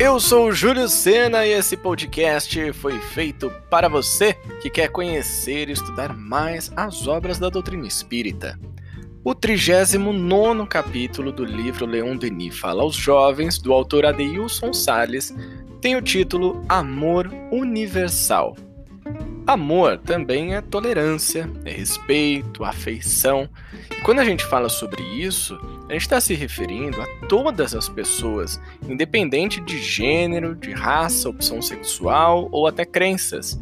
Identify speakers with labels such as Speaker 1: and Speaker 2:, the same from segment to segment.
Speaker 1: Eu sou o Júlio Sena e esse podcast foi feito para você que quer conhecer e estudar mais as obras da doutrina espírita. O 39 capítulo do livro Leon Denis Fala aos Jovens, do autor Adeilson Salles, tem o título Amor Universal. Amor também é tolerância, é respeito, afeição. E quando a gente fala sobre isso, a gente está se referindo a todas as pessoas, independente de gênero, de raça, opção sexual ou até crenças.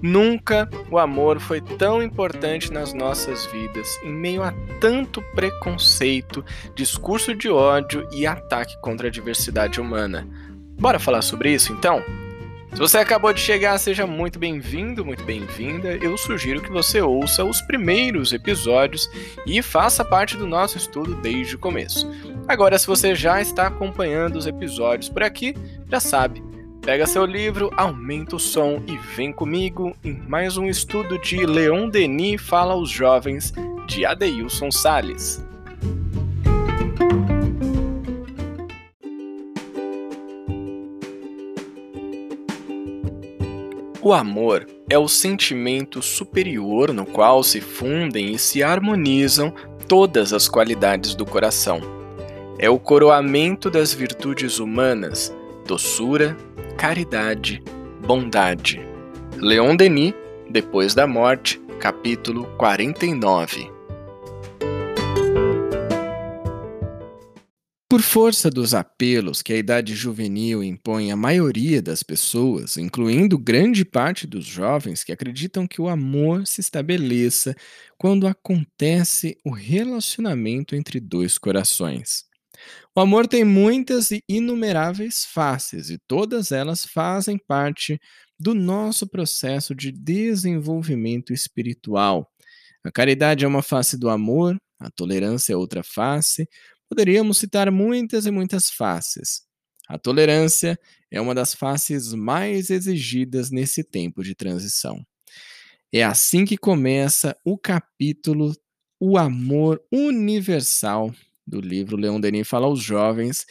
Speaker 1: Nunca o amor foi tão importante nas nossas vidas, em meio a tanto preconceito, discurso de ódio e ataque contra a diversidade humana. Bora falar sobre isso então? Se você acabou de chegar, seja muito bem-vindo, muito bem-vinda. Eu sugiro que você ouça os primeiros episódios e faça parte do nosso estudo desde o começo. Agora, se você já está acompanhando os episódios por aqui, já sabe. Pega seu livro, aumenta o som e vem comigo em mais um estudo de Leon Denis Fala aos Jovens, de Adeilson Sales. O amor é o sentimento superior no qual se fundem e se harmonizam todas as qualidades do coração. É o coroamento das virtudes humanas, doçura, caridade, bondade. Leon Denis, Depois da Morte, capítulo 49. Por força dos apelos que a idade juvenil impõe à maioria das pessoas, incluindo grande parte dos jovens que acreditam que o amor se estabeleça quando acontece o relacionamento entre dois corações. O amor tem muitas e inumeráveis faces, e todas elas fazem parte do nosso processo de desenvolvimento espiritual. A caridade é uma face do amor, a tolerância é outra face, Poderíamos citar muitas e muitas faces. A tolerância é uma das faces mais exigidas nesse tempo de transição. É assim que começa o capítulo O Amor Universal do livro Leon Denis Fala aos Jovens.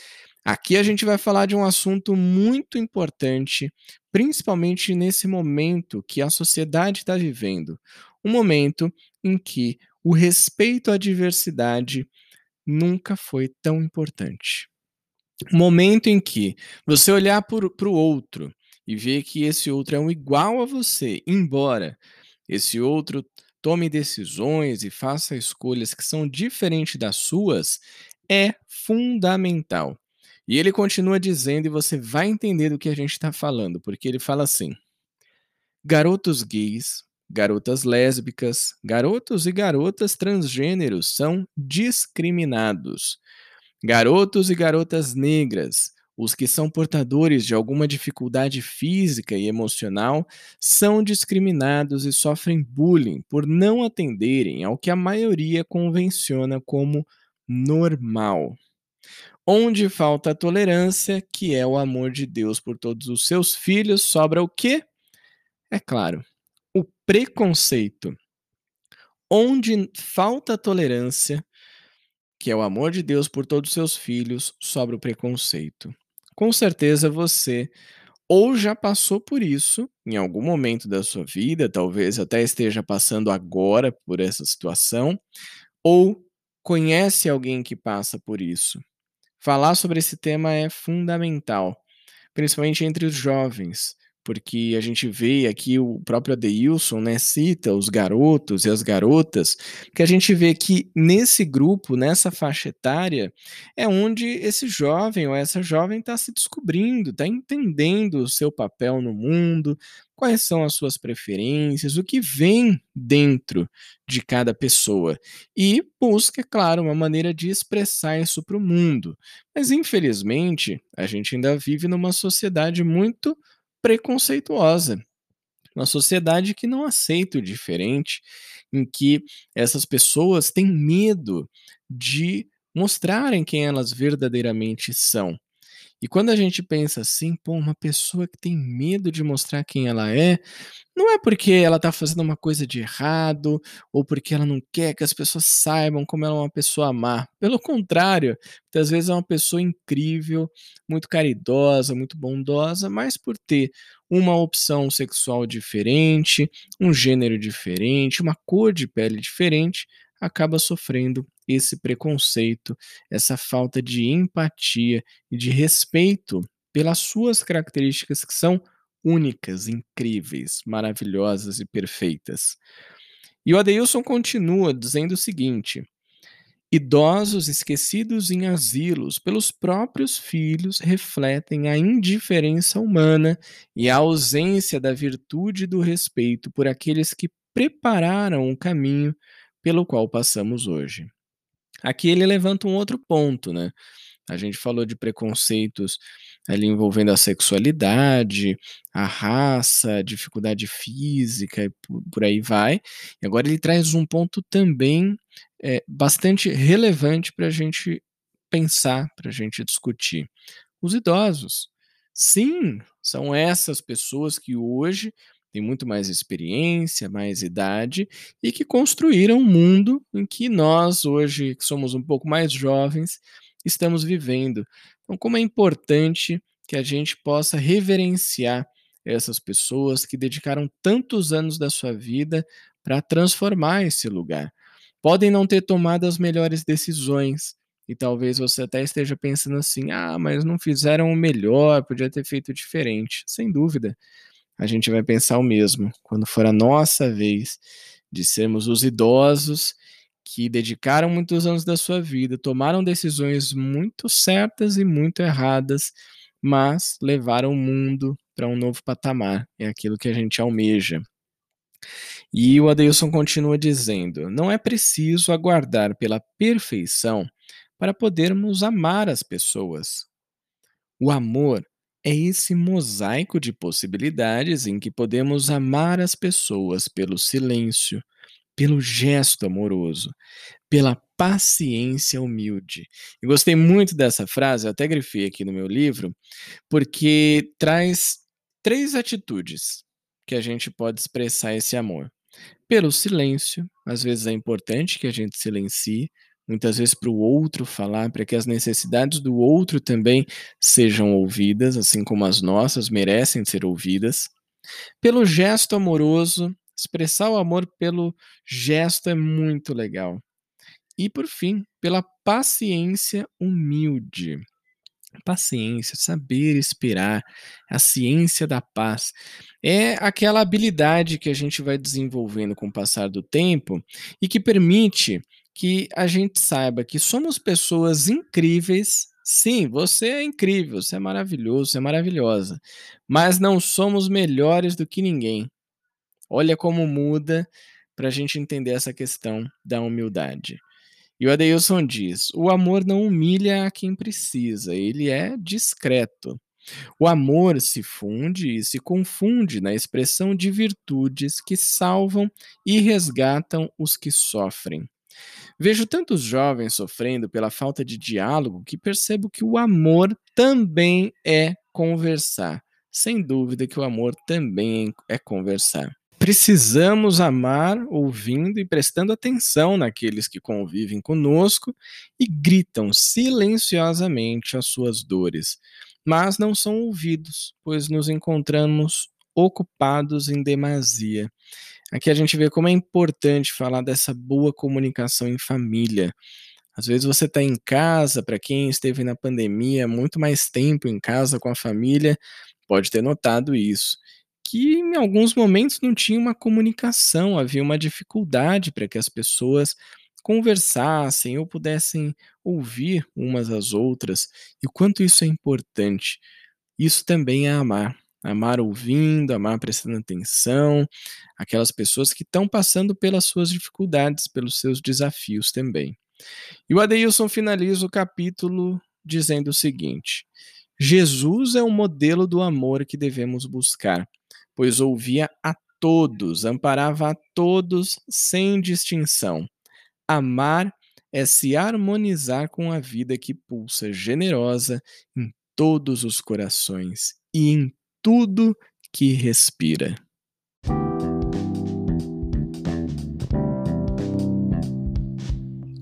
Speaker 1: Aqui a gente vai falar de um assunto muito importante, principalmente nesse momento que a sociedade está vivendo. Um momento em que o respeito à diversidade nunca foi tão importante. Momento em que você olhar para o outro e ver que esse outro é um igual a você, embora esse outro tome decisões e faça escolhas que são diferentes das suas, é fundamental. E ele continua dizendo, e você vai entender do que a gente está falando, porque ele fala assim: garotos gays garotas lésbicas, garotos e garotas transgêneros são discriminados. Garotos e garotas negras, os que são portadores de alguma dificuldade física e emocional, são discriminados e sofrem bullying por não atenderem ao que a maioria convenciona como normal. Onde falta a tolerância, que é o amor de Deus por todos os seus filhos, sobra o quê? É claro, preconceito. Onde falta tolerância, que é o amor de Deus por todos os seus filhos, sobra o preconceito. Com certeza você ou já passou por isso em algum momento da sua vida, talvez até esteja passando agora por essa situação, ou conhece alguém que passa por isso. Falar sobre esse tema é fundamental, principalmente entre os jovens, porque a gente vê aqui o próprio Adeilson, né, cita os garotos e as garotas, que a gente vê que nesse grupo, nessa faixa etária, é onde esse jovem ou essa jovem está se descobrindo, está entendendo o seu papel no mundo, quais são as suas preferências, o que vem dentro de cada pessoa e busca, é claro, uma maneira de expressar isso para o mundo. Mas infelizmente, a gente ainda vive numa sociedade muito preconceituosa. Uma sociedade que não aceita o diferente, em que essas pessoas têm medo de mostrarem quem elas verdadeiramente são. E quando a gente pensa assim, pô, uma pessoa que tem medo de mostrar quem ela é, não é porque ela tá fazendo uma coisa de errado, ou porque ela não quer que as pessoas saibam como ela é uma pessoa má. Pelo contrário, muitas vezes é uma pessoa incrível, muito caridosa, muito bondosa, mas por ter uma opção sexual diferente, um gênero diferente, uma cor de pele diferente, acaba sofrendo esse preconceito, essa falta de empatia e de respeito pelas suas características que são únicas, incríveis, maravilhosas e perfeitas. E o Adeilson continua dizendo o seguinte: Idosos esquecidos em asilos pelos próprios filhos refletem a indiferença humana e a ausência da virtude do respeito por aqueles que prepararam o caminho pelo qual passamos hoje. Aqui ele levanta um outro ponto, né? A gente falou de preconceitos ali envolvendo a sexualidade, a raça, a dificuldade física e por, aí vai. E agora ele traz um ponto também é, bastante relevante para a gente pensar, para a gente discutir. Os idosos. Sim, são essas pessoas que hoje têm muito mais experiência, mais idade e que construíram um mundo em que nós, hoje, que somos um pouco mais jovens, estamos vivendo. Então, como é importante que a gente possa reverenciar essas pessoas que dedicaram tantos anos da sua vida para transformar esse lugar. Podem não ter tomado as melhores decisões, e talvez você até esteja pensando assim: ah, mas não fizeram o melhor, podia ter feito diferente. Sem dúvida, a gente vai pensar o mesmo quando for a nossa vez de sermos os idosos que dedicaram muitos anos da sua vida, tomaram decisões muito certas e muito erradas, mas levaram o mundo para um novo patamar. É aquilo que a gente almeja. E o Adeilson continua dizendo: não é preciso aguardar pela perfeição para podermos amar as pessoas. O amor é esse mosaico de possibilidades em que podemos amar as pessoas pelo silêncio, pelo gesto amoroso, pela paciência humilde. E gostei muito dessa frase, eu até grifei aqui no meu livro, porque traz três atitudes que a gente pode expressar esse amor. Pelo silêncio, às vezes é importante que a gente silencie, muitas vezes para o outro falar, para que as necessidades do outro também sejam ouvidas, assim como as nossas merecem ser ouvidas. Pelo gesto amoroso, Expressar o amor pelo gesto é muito legal. E por fim, pela paciência humilde. Paciência, saber esperar, a ciência da paz. É aquela habilidade que a gente vai desenvolvendo com o passar do tempo e que permite que a gente saiba que somos pessoas incríveis. Sim, você é incrível, você é maravilhoso, você é maravilhosa, mas não somos melhores do que ninguém. Olha como muda para a gente entender essa questão da humildade. E o Adeilson diz: o amor não humilha a quem precisa, ele é discreto. O amor se funde e se confunde na expressão de virtudes que salvam e resgatam os que sofrem. Vejo tantos jovens sofrendo pela falta de diálogo que percebo que o amor também é conversar. Sem dúvida que o amor também é conversar. Precisamos amar ouvindo e prestando atenção naqueles que convivem conosco e gritam silenciosamente as suas dores, mas não são ouvidos, pois nos encontramos ocupados em demasia. Aqui a gente vê como é importante falar dessa boa comunicação em família. Às vezes você está em casa, para quem esteve na pandemia muito mais tempo em casa com a família, pode ter notado isso que em alguns momentos não tinha uma comunicação, havia uma dificuldade para que as pessoas conversassem ou pudessem ouvir umas às outras, e o quanto isso é importante. Isso também é amar. Amar ouvindo, amar prestando atenção, aquelas pessoas que estão passando pelas suas dificuldades, pelos seus desafios também. E o Adeilson finaliza o capítulo dizendo o seguinte: Jesus é o modelo do amor que devemos buscar pois ouvia a todos, amparava a todos sem distinção. Amar é se harmonizar com a vida que pulsa generosa em todos os corações e em tudo que respira.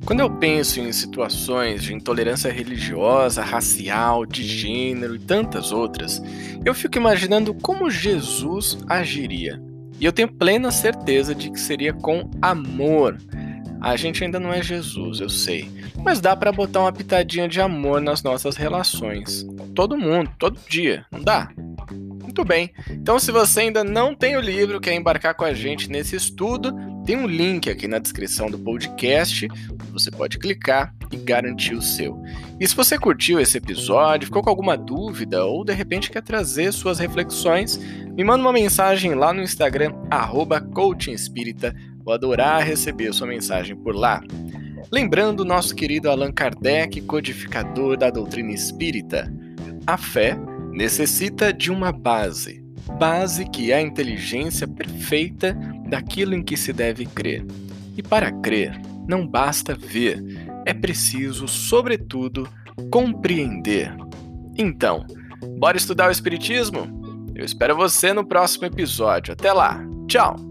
Speaker 1: Quando eu penso em situações de intolerância religiosa, racial, de gênero e tantas outras, eu fico imaginando como Jesus agiria. E eu tenho plena certeza de que seria com amor. A gente ainda não é Jesus, eu sei, mas dá para botar uma pitadinha de amor nas nossas relações. Todo mundo, todo dia, não dá? Muito bem. Então, se você ainda não tem o livro, quer embarcar com a gente nesse estudo, tem um link aqui na descrição do podcast você pode clicar e garantir o seu. E se você curtiu esse episódio, ficou com alguma dúvida ou de repente quer trazer suas reflexões, me manda uma mensagem lá no Instagram, coachingespírita. Vou adorar receber sua mensagem por lá. Lembrando nosso querido Allan Kardec, codificador da doutrina espírita. A fé necessita de uma base, base que é a inteligência perfeita daquilo em que se deve crer. E para crer, não basta ver, é preciso, sobretudo, compreender. Então, bora estudar o Espiritismo? Eu espero você no próximo episódio. Até lá! Tchau!